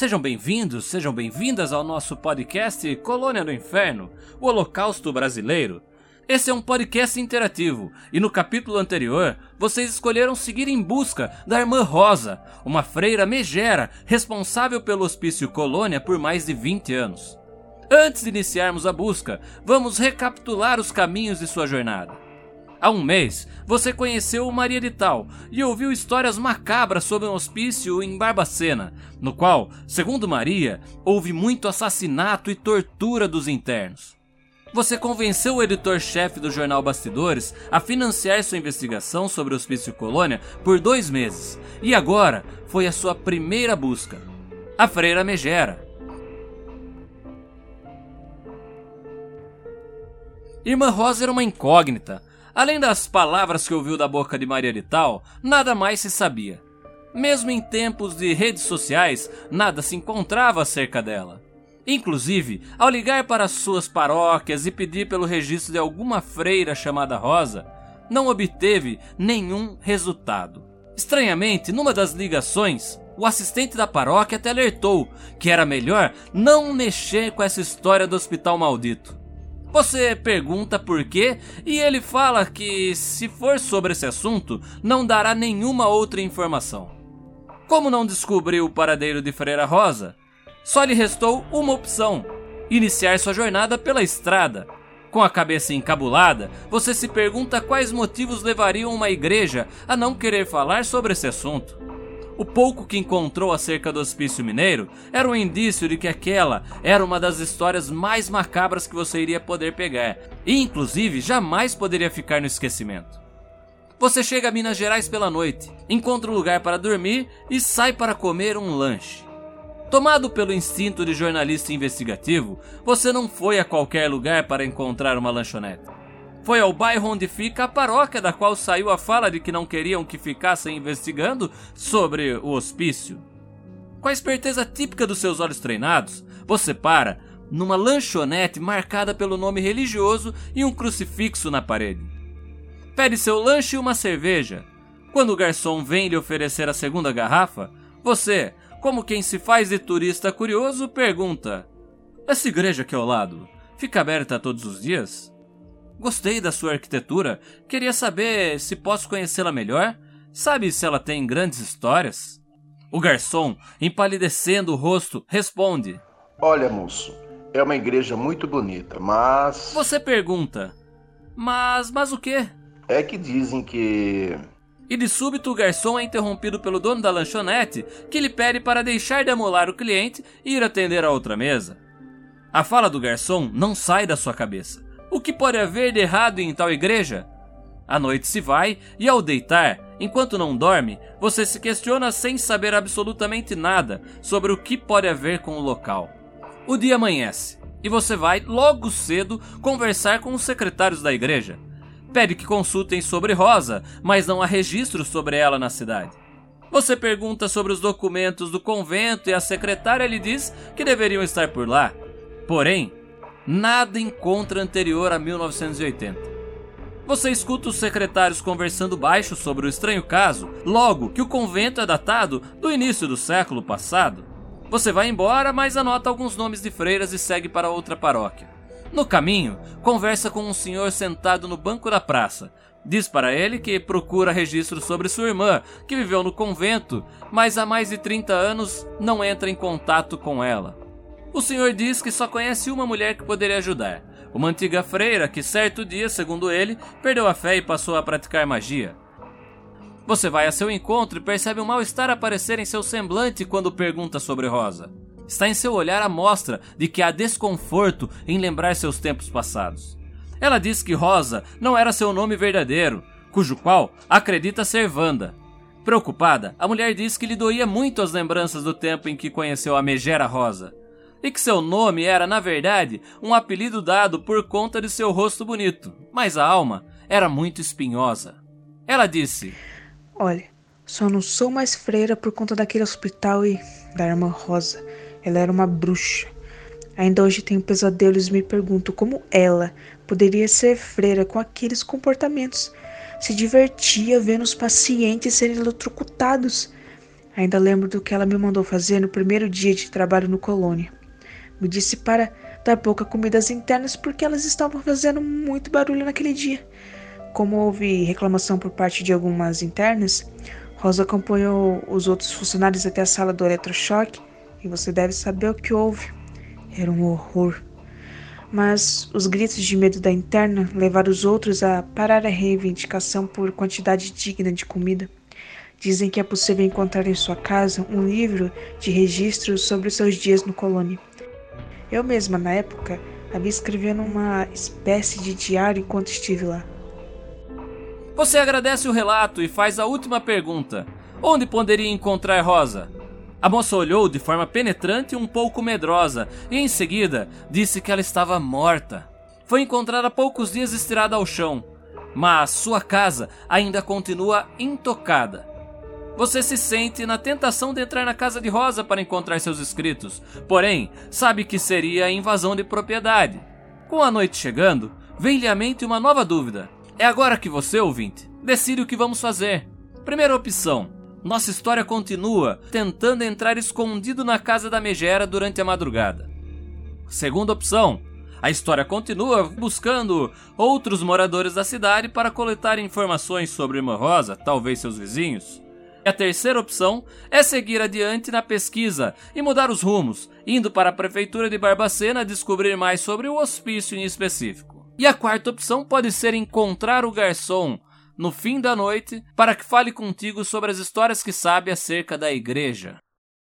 Sejam bem-vindos, sejam bem-vindas ao nosso podcast Colônia do Inferno, o Holocausto Brasileiro. Esse é um podcast interativo e no capítulo anterior vocês escolheram seguir em busca da irmã Rosa, uma freira megera responsável pelo hospício Colônia por mais de 20 anos. Antes de iniciarmos a busca, vamos recapitular os caminhos de sua jornada. Há um mês, você conheceu Maria de Tal e ouviu histórias macabras sobre um hospício em Barbacena, no qual, segundo Maria, houve muito assassinato e tortura dos internos. Você convenceu o editor-chefe do jornal Bastidores a financiar sua investigação sobre o Hospício Colônia por dois meses, e agora foi a sua primeira busca. A Freira Megera. Irmã Rosa era uma incógnita, Além das palavras que ouviu da boca de Maria de Tal, nada mais se sabia. Mesmo em tempos de redes sociais, nada se encontrava acerca dela. Inclusive, ao ligar para suas paróquias e pedir pelo registro de alguma freira chamada Rosa, não obteve nenhum resultado. Estranhamente, numa das ligações, o assistente da paróquia até alertou que era melhor não mexer com essa história do hospital maldito. Você pergunta por quê e ele fala que, se for sobre esse assunto, não dará nenhuma outra informação. Como não descobriu o paradeiro de Freira Rosa, só lhe restou uma opção: iniciar sua jornada pela estrada. Com a cabeça encabulada, você se pergunta quais motivos levariam uma igreja a não querer falar sobre esse assunto. O pouco que encontrou acerca do hospício mineiro era um indício de que aquela era uma das histórias mais macabras que você iria poder pegar, e inclusive jamais poderia ficar no esquecimento. Você chega a Minas Gerais pela noite, encontra um lugar para dormir e sai para comer um lanche. Tomado pelo instinto de jornalista investigativo, você não foi a qualquer lugar para encontrar uma lanchonete. Foi ao bairro onde fica a paróquia da qual saiu a fala de que não queriam que ficassem investigando sobre o hospício. Com a esperteza típica dos seus olhos treinados, você para numa lanchonete marcada pelo nome religioso e um crucifixo na parede. Pede seu lanche e uma cerveja. Quando o garçom vem lhe oferecer a segunda garrafa, você, como quem se faz de turista curioso, pergunta: Essa igreja aqui ao lado fica aberta todos os dias? Gostei da sua arquitetura. Queria saber se posso conhecê-la melhor. Sabe se ela tem grandes histórias? O garçom, empalidecendo o rosto, responde: Olha, moço, é uma igreja muito bonita, mas. Você pergunta: Mas, mas o quê? É que dizem que. E de súbito o garçom é interrompido pelo dono da lanchonete, que lhe pede para deixar de amolar o cliente e ir atender a outra mesa. A fala do garçom não sai da sua cabeça. O que pode haver de errado em tal igreja? A noite se vai e ao deitar, enquanto não dorme, você se questiona sem saber absolutamente nada sobre o que pode haver com o local. O dia amanhece e você vai logo cedo conversar com os secretários da igreja. Pede que consultem sobre Rosa, mas não há registro sobre ela na cidade. Você pergunta sobre os documentos do convento e a secretária lhe diz que deveriam estar por lá. Porém, nada encontra anterior a 1980. Você escuta os secretários conversando baixo sobre o estranho caso, logo que o convento é datado do início do século passado. Você vai embora, mas anota alguns nomes de freiras e segue para outra paróquia. No caminho, conversa com um senhor sentado no banco da praça. Diz para ele que procura registro sobre sua irmã, que viveu no convento, mas há mais de 30 anos não entra em contato com ela. O senhor diz que só conhece uma mulher que poderia ajudar. Uma antiga freira que certo dia, segundo ele, perdeu a fé e passou a praticar magia. Você vai a seu encontro e percebe um mal-estar aparecer em seu semblante quando pergunta sobre Rosa. Está em seu olhar a mostra de que há desconforto em lembrar seus tempos passados. Ela diz que Rosa não era seu nome verdadeiro, cujo qual acredita ser Wanda. Preocupada, a mulher diz que lhe doía muito as lembranças do tempo em que conheceu a megera Rosa e que seu nome era, na verdade, um apelido dado por conta de seu rosto bonito, mas a alma era muito espinhosa. Ela disse: Olha, só não sou mais freira por conta daquele hospital e da irmã Rosa. Ela era uma bruxa. Ainda hoje tenho pesadelos e me pergunto como ela poderia ser freira com aqueles comportamentos. Se divertia vendo os pacientes serem eletrocutados. Ainda lembro do que ela me mandou fazer no primeiro dia de trabalho no colônia. Me disse para dar pouca comida às internas porque elas estavam fazendo muito barulho naquele dia. Como houve reclamação por parte de algumas internas, Rosa acompanhou os outros funcionários até a sala do eletrochoque e você deve saber o que houve. Era um horror. Mas os gritos de medo da interna levaram os outros a parar a reivindicação por quantidade digna de comida. Dizem que é possível encontrar em sua casa um livro de registros sobre os seus dias no colônia. Eu mesma, na época, havia escrevendo uma espécie de diário enquanto estive lá. Você agradece o relato e faz a última pergunta: Onde poderia encontrar Rosa? A moça olhou de forma penetrante e um pouco medrosa, e em seguida disse que ela estava morta. Foi encontrada poucos dias estirada ao chão, mas sua casa ainda continua intocada. Você se sente na tentação de entrar na casa de Rosa para encontrar seus escritos, porém sabe que seria invasão de propriedade. Com a noite chegando, vem-lhe à mente uma nova dúvida. É agora que você, ouvinte, decide o que vamos fazer. Primeira opção: nossa história continua tentando entrar escondido na casa da megera durante a madrugada. Segunda opção: a história continua buscando outros moradores da cidade para coletar informações sobre Irmã Rosa, talvez seus vizinhos. E a terceira opção é seguir adiante na pesquisa e mudar os rumos, indo para a prefeitura de Barbacena descobrir mais sobre o hospício em específico. E a quarta opção pode ser encontrar o garçom no fim da noite para que fale contigo sobre as histórias que sabe acerca da igreja.